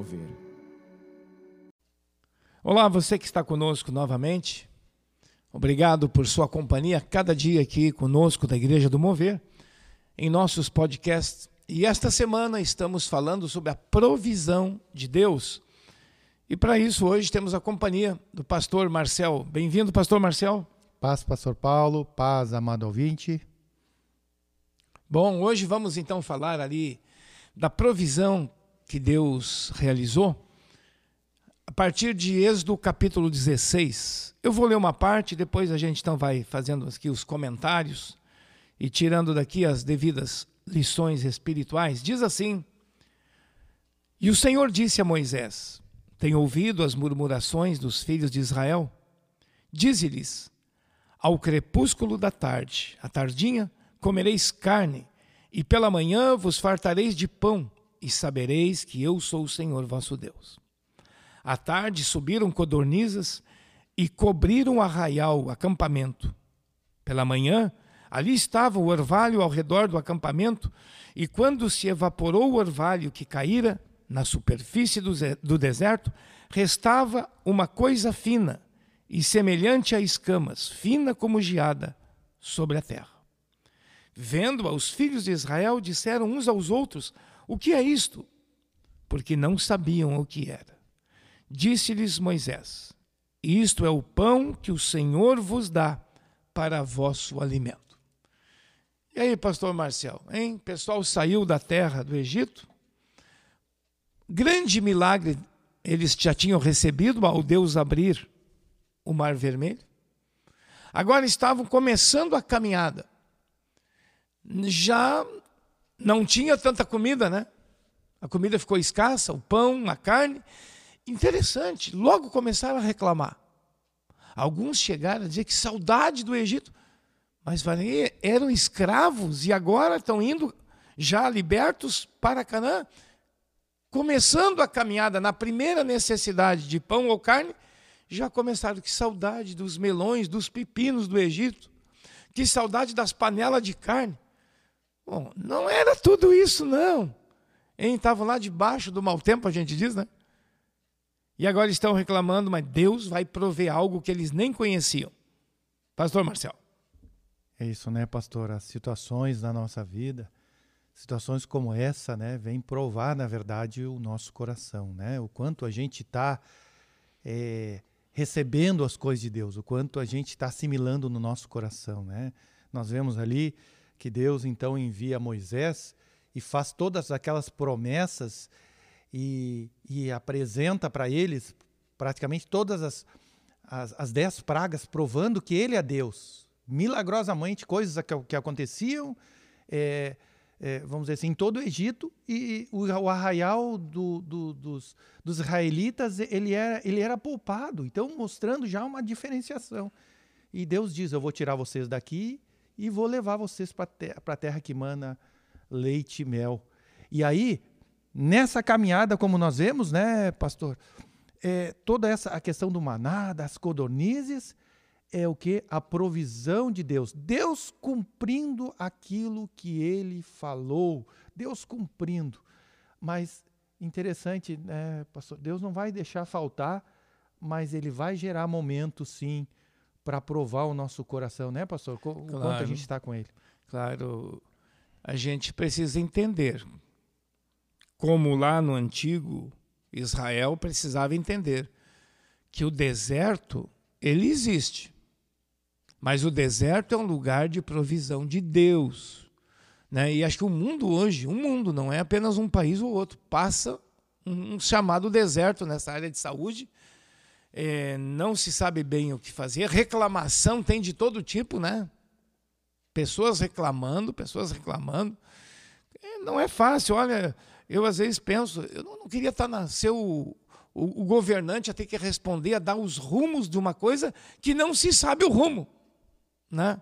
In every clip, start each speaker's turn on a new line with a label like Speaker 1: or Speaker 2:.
Speaker 1: Mover.
Speaker 2: Olá, você que está conosco novamente. Obrigado por sua companhia cada dia aqui conosco da Igreja do Mover, em nossos podcasts. E esta semana estamos falando sobre a provisão de Deus. E para isso, hoje temos a companhia do pastor Marcel. Bem-vindo, pastor Marcel.
Speaker 3: Paz, pastor Paulo. Paz, amado ouvinte.
Speaker 2: Bom, hoje vamos então falar ali da provisão que Deus realizou a partir de Êxodo capítulo 16. Eu vou ler uma parte, depois a gente então vai fazendo aqui os comentários e tirando daqui as devidas lições espirituais. Diz assim: E o Senhor disse a Moisés: Tenho ouvido as murmurações dos filhos de Israel. Dize-lhes: Ao crepúsculo da tarde, a tardinha, comereis carne, e pela manhã vos fartareis de pão, e sabereis que eu sou o Senhor vosso Deus. À tarde subiram codornizas e cobriram o arraial, o acampamento. Pela manhã, ali estava o orvalho ao redor do acampamento, e quando se evaporou o orvalho que caíra na superfície do, do deserto, restava uma coisa fina e semelhante a escamas, fina como geada, sobre a terra. Vendo-a, os filhos de Israel disseram uns aos outros: O que é isto? Porque não sabiam o que era. Disse-lhes Moisés: Isto é o pão que o Senhor vos dá para vosso alimento. E aí, pastor Marcel, hein? O pessoal saiu da terra do Egito. Grande milagre eles já tinham recebido ao Deus abrir o Mar Vermelho. Agora estavam começando a caminhada já não tinha tanta comida, né? A comida ficou escassa, o pão, a carne. Interessante, logo começaram a reclamar. Alguns chegaram a dizer que saudade do Egito, mas eram escravos e agora estão indo já libertos para Canaã. Começando a caminhada na primeira necessidade de pão ou carne, já começaram que saudade dos melões, dos pepinos do Egito, que saudade das panelas de carne. Bom, não era tudo isso, não. Estavam lá debaixo do mau tempo, a gente diz, né? E agora estão reclamando, mas Deus vai prover algo que eles nem conheciam. Pastor Marcel.
Speaker 3: É isso, né, pastor? As situações na nossa vida, situações como essa, né, vêm provar, na verdade, o nosso coração, né? O quanto a gente está é, recebendo as coisas de Deus, o quanto a gente está assimilando no nosso coração, né? Nós vemos ali que Deus então envia Moisés e faz todas aquelas promessas e, e apresenta para eles praticamente todas as, as, as, dez pragas, provando que ele é Deus. Milagrosamente, coisas que, que aconteciam, é, é, vamos dizer assim, em todo o Egito, e o, o arraial do, do, dos, dos israelitas ele era, ele era poupado, então mostrando já uma diferenciação. E Deus diz: Eu vou tirar vocês daqui e vou levar vocês para a terra que mana leite e mel. E aí, nessa caminhada, como nós vemos, né, pastor, é, toda essa a questão do maná, das codornizes, é o que? A provisão de Deus. Deus cumprindo aquilo que ele falou. Deus cumprindo. Mas interessante, né, pastor? Deus não vai deixar faltar, mas ele vai gerar momentos, sim, para provar o nosso coração, né, pastor? O claro, quanto a gente está com ele.
Speaker 2: Claro, a gente precisa entender como lá no antigo Israel precisava entender que o deserto ele existe, mas o deserto é um lugar de provisão de Deus, né? E acho que o mundo hoje, o mundo não é apenas um país ou outro, passa um chamado deserto nessa área de saúde é, não se sabe bem o que fazer, reclamação tem de todo tipo, né? Pessoas reclamando, pessoas reclamando. É, não é fácil, olha, eu às vezes penso, eu não, queria estar na, ser o, o, o, governante a ter que responder, a dar os rumos de uma coisa que não se sabe o rumo, né?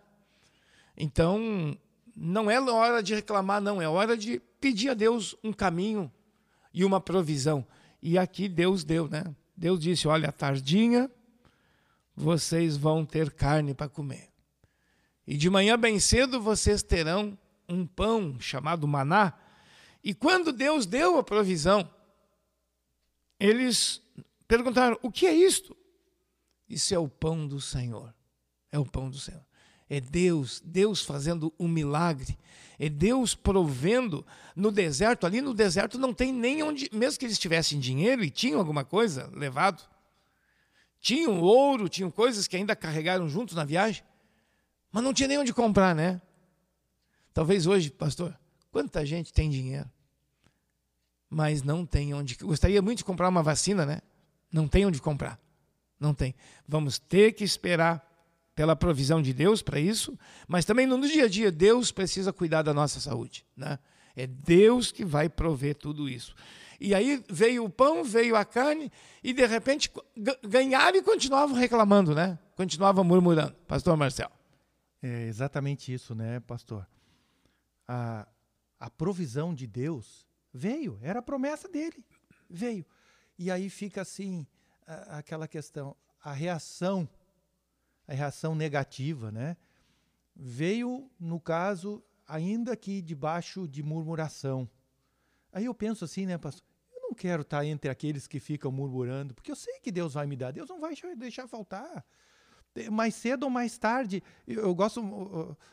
Speaker 2: Então, não é hora de reclamar, não, é hora de pedir a Deus um caminho e uma provisão. E aqui Deus deu, né? Deus disse: Olha, tardinha vocês vão ter carne para comer. E de manhã bem cedo vocês terão um pão chamado maná. E quando Deus deu a provisão, eles perguntaram: o que é isto? Isso é o pão do Senhor. É o pão do Senhor. É Deus, Deus fazendo um milagre. É Deus provendo no deserto. Ali no deserto não tem nem onde, mesmo que eles tivessem dinheiro e tinham alguma coisa levado, tinham ouro, tinham coisas que ainda carregaram juntos na viagem, mas não tinha nem onde comprar, né? Talvez hoje, pastor, quanta gente tem dinheiro, mas não tem onde. Gostaria muito de comprar uma vacina, né? Não tem onde comprar. Não tem. Vamos ter que esperar pela provisão de Deus para isso, mas também no dia a dia Deus precisa cuidar da nossa saúde, né? É Deus que vai prover tudo isso. E aí veio o pão, veio a carne, e de repente ganharam e continuavam reclamando, né? Continuavam murmurando. Pastor Marcel.
Speaker 3: É exatamente isso, né, pastor? A, a provisão de Deus veio, era a promessa dele, veio. E aí fica assim, aquela questão, a reação a reação negativa, né? Veio, no caso, ainda que debaixo de murmuração. Aí eu penso assim, né, pastor? Eu não quero estar entre aqueles que ficam murmurando, porque eu sei que Deus vai me dar, Deus não vai deixar faltar. Mais cedo ou mais tarde, eu, gosto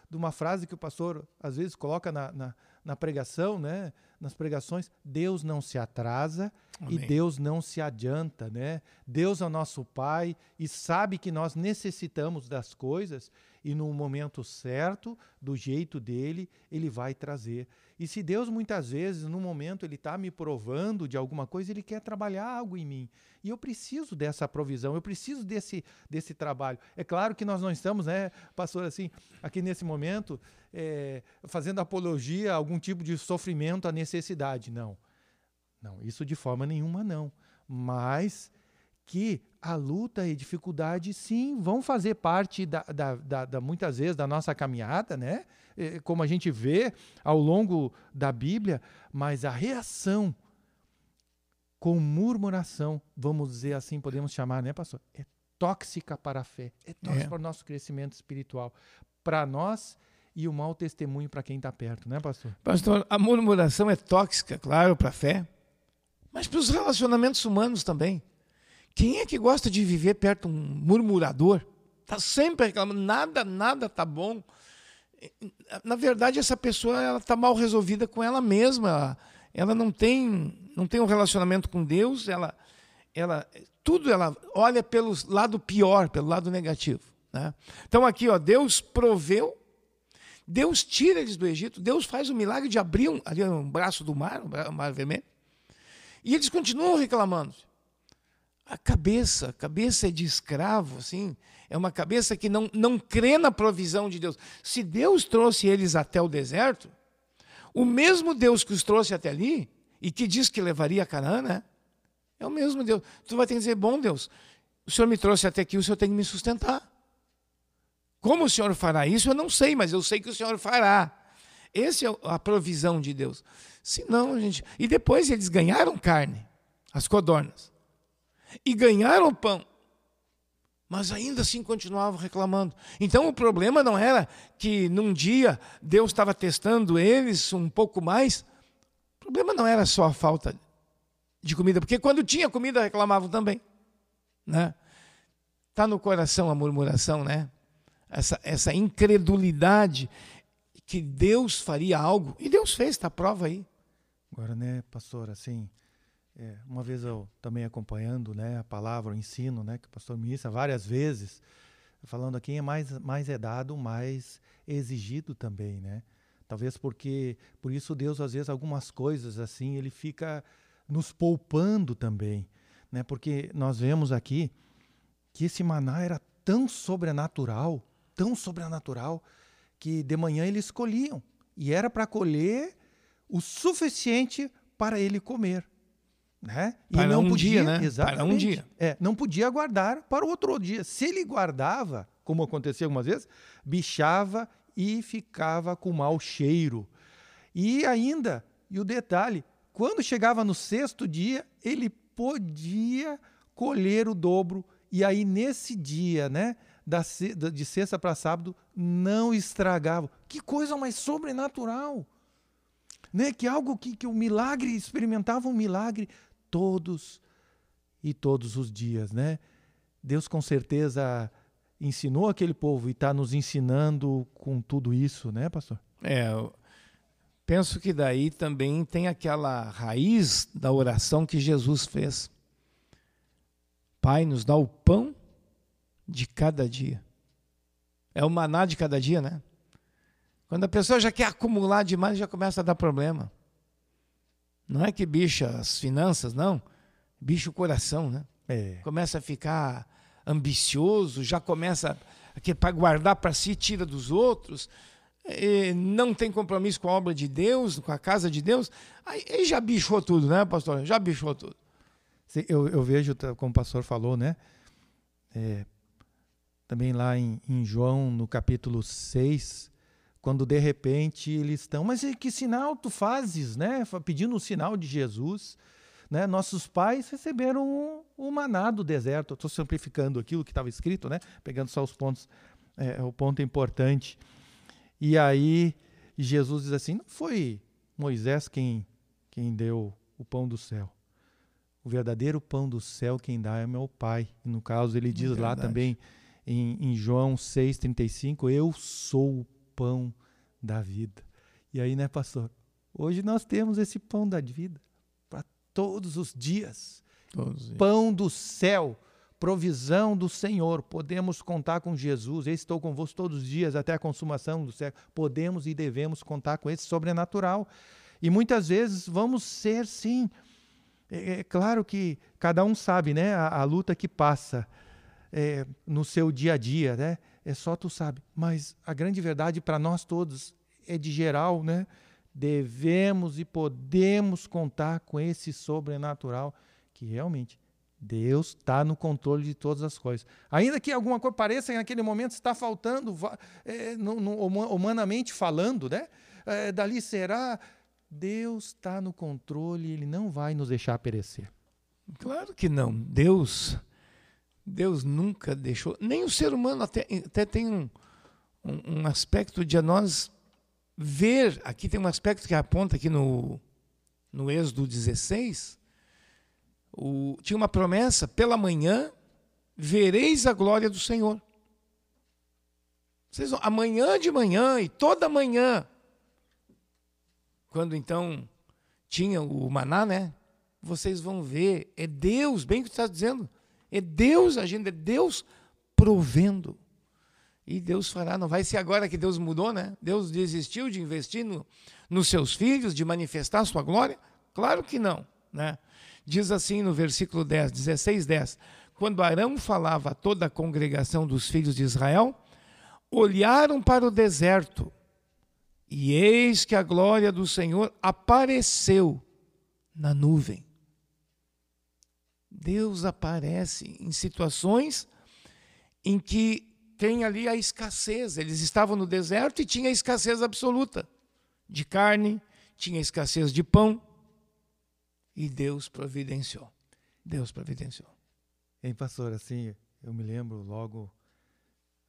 Speaker 3: de uma frase que o pastor às vezes coloca na, na, na pregação, né? Nas pregações, Deus não se atrasa Amém. e Deus não se adianta, né? Deus é o nosso Pai e sabe que nós necessitamos das coisas e no momento certo, do jeito dele, ele vai trazer. E se Deus muitas vezes, no momento, ele está me provando de alguma coisa, ele quer trabalhar algo em mim. E eu preciso dessa provisão, eu preciso desse, desse trabalho. É claro que nós não estamos, né, pastor, assim, aqui nesse momento, é, fazendo apologia a algum tipo de sofrimento, a necessidade. Não. Não, isso de forma nenhuma não. Mas que a luta e dificuldade, sim, vão fazer parte, da, da, da, da, muitas vezes, da nossa caminhada, né? como a gente vê ao longo da Bíblia, mas a reação com murmuração, vamos dizer assim, podemos chamar, né, pastor? É tóxica para a fé, é tóxica é. para o nosso crescimento espiritual, para nós e o mau testemunho para quem está perto, né, pastor?
Speaker 2: Pastor, a murmuração é tóxica, claro, para a fé, mas para os relacionamentos humanos também. Quem é que gosta de viver perto de um murmurador? Está sempre reclamando, nada, nada está bom. Na verdade, essa pessoa ela está mal resolvida com ela mesma. Ela não tem, não tem um relacionamento com Deus. Ela, ela, tudo ela olha pelo lado pior, pelo lado negativo. Né? Então aqui, ó, Deus proveu, Deus tira eles do Egito, Deus faz o milagre de abrir um, ali um braço do mar, o mar vermelho, e eles continuam reclamando. A cabeça, a cabeça é de escravo, assim, é uma cabeça que não, não crê na provisão de Deus. Se Deus trouxe eles até o deserto, o mesmo Deus que os trouxe até ali, e que diz que levaria a Canaã, né? É o mesmo Deus. Tu vai ter que dizer, bom Deus, o Senhor me trouxe até aqui, o Senhor tem que me sustentar. Como o Senhor fará isso, eu não sei, mas eu sei que o Senhor fará. Essa é a provisão de Deus. Se não, gente. E depois eles ganharam carne, as codornas e ganharam pão. Mas ainda assim continuavam reclamando. Então o problema não era que num dia Deus estava testando eles um pouco mais. O problema não era só a falta de comida, porque quando tinha comida reclamavam também. Né? Está no coração a murmuração, né? Essa, essa incredulidade que Deus faria algo. E Deus fez, está a prova aí.
Speaker 3: Agora, né, pastor, assim, é, uma vez eu também acompanhando né, a palavra, o ensino, né, que o pastor ministra várias vezes, falando aqui, é mais, mais é dado, mais é exigido também, né? Talvez porque, por isso Deus, às vezes, algumas coisas assim, ele fica nos poupando também, né? Porque nós vemos aqui que esse maná era tão sobrenatural, tão sobrenatural, que de manhã eles colhiam. E era para colher o suficiente para ele comer. Né?
Speaker 2: E para não um podia, dia, né?
Speaker 3: Exatamente, para um dia. É, não podia guardar para o outro dia. Se ele guardava, como acontecia algumas vezes, bichava e ficava com mau cheiro. E ainda, e o detalhe, quando chegava no sexto dia, ele podia colher o dobro. E aí, nesse dia, né, da, de sexta para sábado, não estragava. Que coisa mais sobrenatural! Né? Que algo que, que o milagre, experimentavam um milagre todos e todos os dias, né? Deus com certeza ensinou aquele povo e está nos ensinando com tudo isso, né, pastor?
Speaker 2: É, penso que daí também tem aquela raiz da oração que Jesus fez. Pai, nos dá o pão de cada dia. É o maná de cada dia, né? Quando a pessoa já quer acumular demais, já começa a dar problema. Não é que bicha as finanças, não. Bicha o coração, né?
Speaker 3: É.
Speaker 2: Começa a ficar ambicioso, já começa para guardar para si, tira dos outros, não tem compromisso com a obra de Deus, com a casa de Deus, aí, aí já bichou tudo, né, pastor? Já bichou tudo.
Speaker 3: Eu, eu, vejo, como o pastor falou, né? É, também lá em, em, João, no capítulo 6, quando de repente eles estão, mas que sinal tu fazes, né? Pedindo um sinal de Jesus. Né? Nossos pais receberam o um, um maná do deserto. Estou simplificando aquilo que estava escrito, né? pegando só os pontos, é, o ponto importante. E aí Jesus diz assim: não foi Moisés quem, quem deu o pão do céu. O verdadeiro pão do céu quem dá é meu Pai. E no caso, ele diz é lá também em, em João 6,35: Eu sou o pão da vida. E aí, né, pastor? Hoje nós temos esse pão da vida todos os dias. Todos os dias. Pão do céu, provisão do Senhor. Podemos contar com Jesus. Eu estou convosco todos os dias até a consumação do século. Podemos e devemos contar com esse sobrenatural. E muitas vezes vamos ser, sim. É, é claro que cada um sabe, né? A, a luta que passa é, no seu dia a dia, né? É só tu sabe. Mas a grande verdade para nós todos é de geral, né? devemos e podemos contar com esse sobrenatural que realmente Deus está no controle de todas as coisas. Ainda que alguma coisa pareça que naquele momento está faltando, é, no, no, humanamente falando, né? É, dali será. Deus está no controle, Ele não vai nos deixar perecer.
Speaker 2: Claro que não. Deus, Deus nunca deixou. Nem o ser humano até, até tem um, um, um aspecto de nós ver, aqui tem um aspecto que aponta aqui no, no Êxodo 16, o, tinha uma promessa, pela manhã vereis a glória do Senhor. Vocês, amanhã de manhã e toda manhã, quando então tinha o maná, né? Vocês vão ver, é Deus, bem que está dizendo, é Deus agindo, é Deus provendo. E Deus fará, não vai ser agora que Deus mudou, né? Deus desistiu de investir no, nos seus filhos, de manifestar a sua glória? Claro que não, né? Diz assim no versículo 10, 16, 10: Quando Arão falava a toda a congregação dos filhos de Israel, olharam para o deserto, e eis que a glória do Senhor apareceu na nuvem. Deus aparece em situações em que tem ali a escassez. Eles estavam no deserto e tinha escassez absoluta de carne, tinha escassez de pão. E Deus providenciou. Deus providenciou.
Speaker 3: Hein, pastor, assim, eu me lembro logo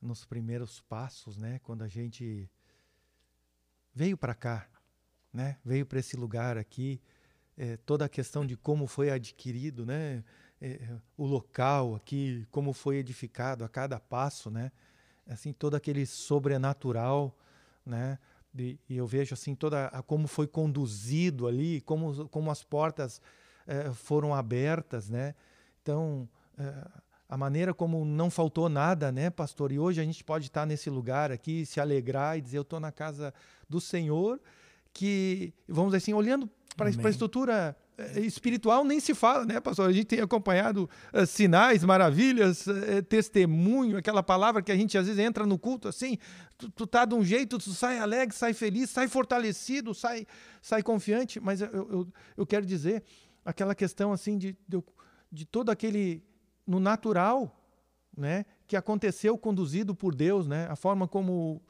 Speaker 3: nos primeiros passos, né, quando a gente veio para cá, né, veio para esse lugar aqui, é, toda a questão de como foi adquirido, né, é, o local aqui, como foi edificado a cada passo, né? Assim, todo aquele sobrenatural, né? E, e eu vejo assim toda a, como foi conduzido ali, como, como as portas é, foram abertas, né? Então, é, a maneira como não faltou nada, né, pastor? E hoje a gente pode estar nesse lugar aqui, se alegrar e dizer: Eu estou na casa do Senhor, que, vamos dizer assim, olhando para a estrutura é, espiritual nem se fala, né, pastor? A gente tem acompanhado uh, sinais, maravilhas, uh, testemunho, aquela palavra que a gente às vezes entra no culto assim, tu, tu tá de um jeito, tu sai alegre, sai feliz, sai fortalecido, sai, sai confiante, mas eu, eu, eu quero dizer aquela questão assim de, de, de todo aquele no natural, né, que aconteceu conduzido por Deus, né, a forma como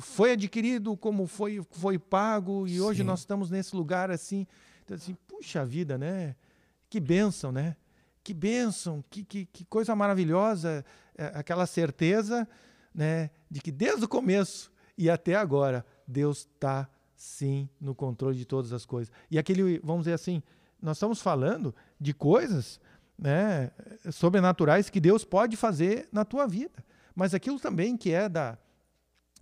Speaker 3: foi adquirido, como foi, foi pago, e hoje Sim. nós estamos nesse lugar assim, então, assim, puxa vida, né? Que bênção, né? Que bênção, que, que, que coisa maravilhosa, é, aquela certeza né, de que desde o começo e até agora, Deus está sim no controle de todas as coisas. E aquele, vamos dizer assim, nós estamos falando de coisas né, sobrenaturais que Deus pode fazer na tua vida. Mas aquilo também que é da,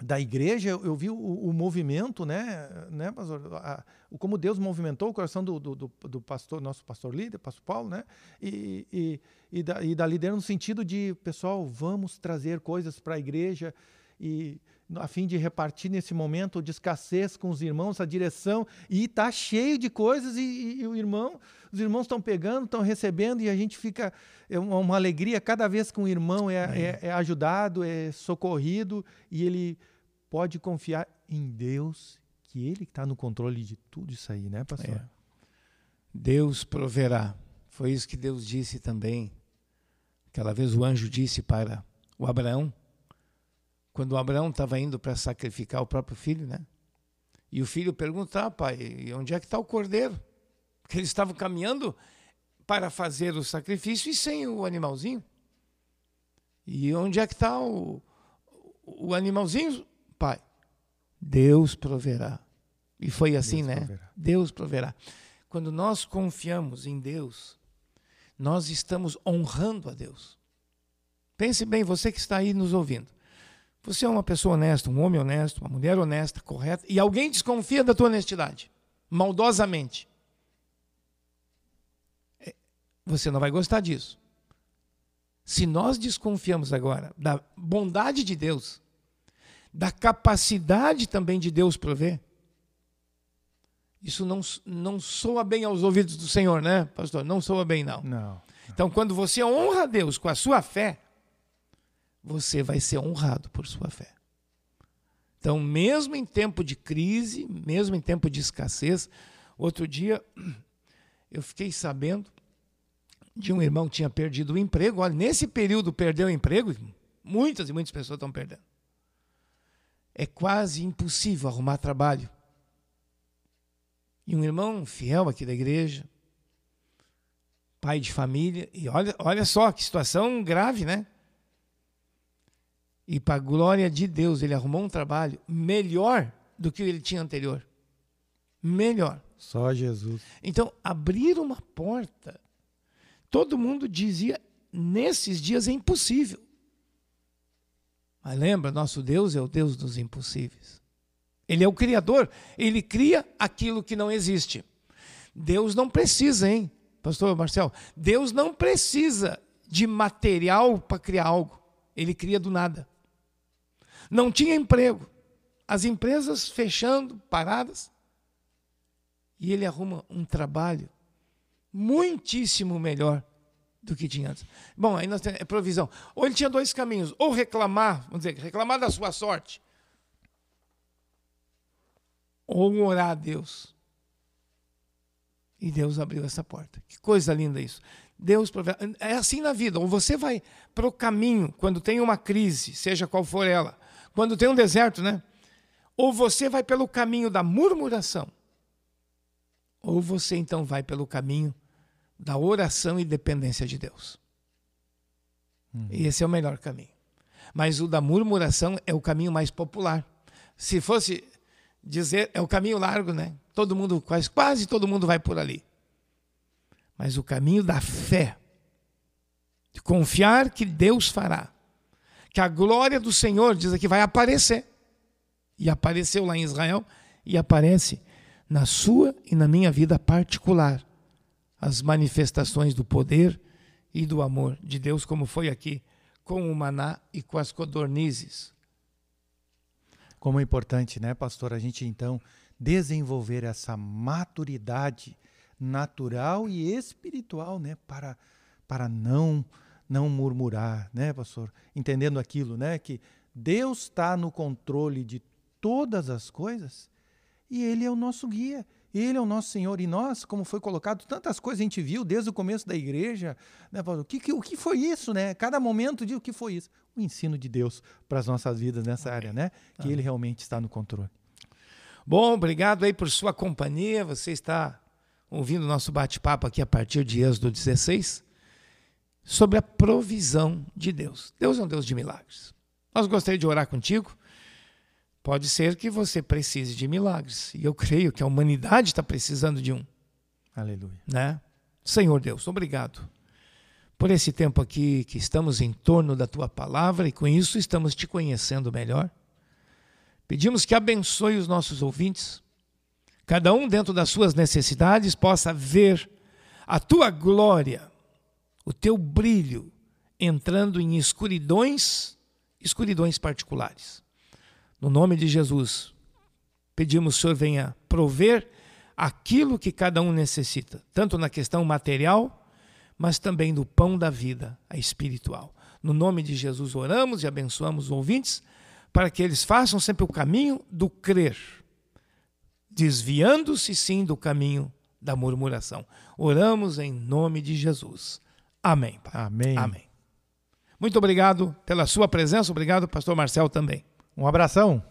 Speaker 3: da igreja, eu vi o, o movimento, né, né pastor? A, como Deus movimentou o coração do, do, do, pastor, nosso pastor líder, pastor Paulo, né, e, e, e, da, e da líder no sentido de, pessoal, vamos trazer coisas para a igreja e a fim de repartir nesse momento de escassez com os irmãos, a direção, e está cheio de coisas e, e, e, o irmão, os irmãos estão pegando, estão recebendo e a gente fica é uma, uma alegria cada vez que um irmão é, é. é, ajudado, é socorrido e ele pode confiar em Deus, que Ele está no controle de tudo isso aí, né, pastor? É.
Speaker 2: Deus proverá. Foi isso que Deus disse também. Aquela vez o anjo disse para o Abraão, quando Abraão estava indo para sacrificar o próprio filho, né? E o filho pergunta, ah, pai, onde é que está o cordeiro? Porque eles estavam caminhando para fazer o sacrifício e sem o animalzinho. E onde é que está o, o animalzinho? Pai, Deus proverá. E foi assim, Deus né? Proverá. Deus proverá. Quando nós confiamos em Deus, nós estamos honrando a Deus. Pense bem, você que está aí nos ouvindo. Você é uma pessoa honesta, um homem honesto, uma mulher honesta, correta, e alguém desconfia da tua honestidade, maldosamente. É, você não vai gostar disso. Se nós desconfiamos agora da bondade de Deus, da capacidade também de Deus prover. Isso não, não soa bem aos ouvidos do Senhor, né, pastor? Não soa bem, não.
Speaker 3: Não.
Speaker 2: Então, quando você honra Deus com a sua fé, você vai ser honrado por sua fé. Então, mesmo em tempo de crise, mesmo em tempo de escassez, outro dia eu fiquei sabendo de um irmão que tinha perdido o emprego. Olha, nesse período perdeu o emprego, muitas e muitas pessoas estão perdendo é quase impossível arrumar trabalho. E um irmão fiel aqui da igreja, pai de família, e olha, olha só que situação grave, né? E para a glória de Deus, ele arrumou um trabalho melhor do que ele tinha anterior. Melhor.
Speaker 3: Só Jesus.
Speaker 2: Então, abrir uma porta, todo mundo dizia, nesses dias é impossível. Mas lembra, nosso Deus é o Deus dos impossíveis. Ele é o Criador, ele cria aquilo que não existe. Deus não precisa, hein, Pastor Marcel? Deus não precisa de material para criar algo. Ele cria do nada. Não tinha emprego. As empresas fechando, paradas. E ele arruma um trabalho muitíssimo melhor do que tinha antes. Bom, aí nós temos é provisão. Ou ele tinha dois caminhos, ou reclamar, vamos dizer, reclamar da sua sorte, ou orar a Deus. E Deus abriu essa porta. Que coisa linda isso. Deus. É assim na vida. Ou você vai para o caminho quando tem uma crise, seja qual for ela, quando tem um deserto, né? Ou você vai pelo caminho da murmuração, ou você então vai pelo caminho da oração e dependência de Deus. Uhum. Esse é o melhor caminho. Mas o da murmuração é o caminho mais popular. Se fosse dizer, é o caminho largo, né? Todo mundo, quase, quase todo mundo vai por ali. Mas o caminho da fé, de confiar que Deus fará, que a glória do Senhor, diz aqui, vai aparecer. E apareceu lá em Israel e aparece na sua e na minha vida particular as manifestações do poder e do amor de Deus, como foi aqui com o maná e com as codornizes.
Speaker 3: Como é importante, né, pastor, a gente então desenvolver essa maturidade natural e espiritual, né, para para não não murmurar, né, pastor? Entendendo aquilo, né, que Deus está no controle de todas as coisas e Ele é o nosso guia. Ele é o nosso Senhor. E nós, como foi colocado, tantas coisas a gente viu desde o começo da igreja. Né, O, que, que, o que foi isso, né? Cada momento de o que foi isso. O ensino de Deus para as nossas vidas nessa área, né? Que Ele realmente está no controle.
Speaker 2: Bom, obrigado aí por sua companhia. Você está ouvindo o nosso bate-papo aqui a partir de Êxodo 16 sobre a provisão de Deus. Deus é um Deus de milagres. Nós gostaríamos de orar contigo. Pode ser que você precise de milagres. E eu creio que a humanidade está precisando de um.
Speaker 3: Aleluia.
Speaker 2: Né? Senhor Deus, obrigado por esse tempo aqui que estamos em torno da tua palavra e com isso estamos te conhecendo melhor. Pedimos que abençoe os nossos ouvintes, cada um dentro das suas necessidades possa ver a tua glória, o teu brilho entrando em escuridões, escuridões particulares. No nome de Jesus, pedimos que o Senhor venha prover aquilo que cada um necessita, tanto na questão material, mas também do pão da vida, a espiritual. No nome de Jesus oramos e abençoamos os ouvintes para que eles façam sempre o caminho do crer, desviando-se sim do caminho da murmuração. Oramos em nome de Jesus. Amém.
Speaker 3: Pai. Amém.
Speaker 2: Amém. Muito obrigado pela sua presença. Obrigado, pastor Marcel, também.
Speaker 3: Um abração.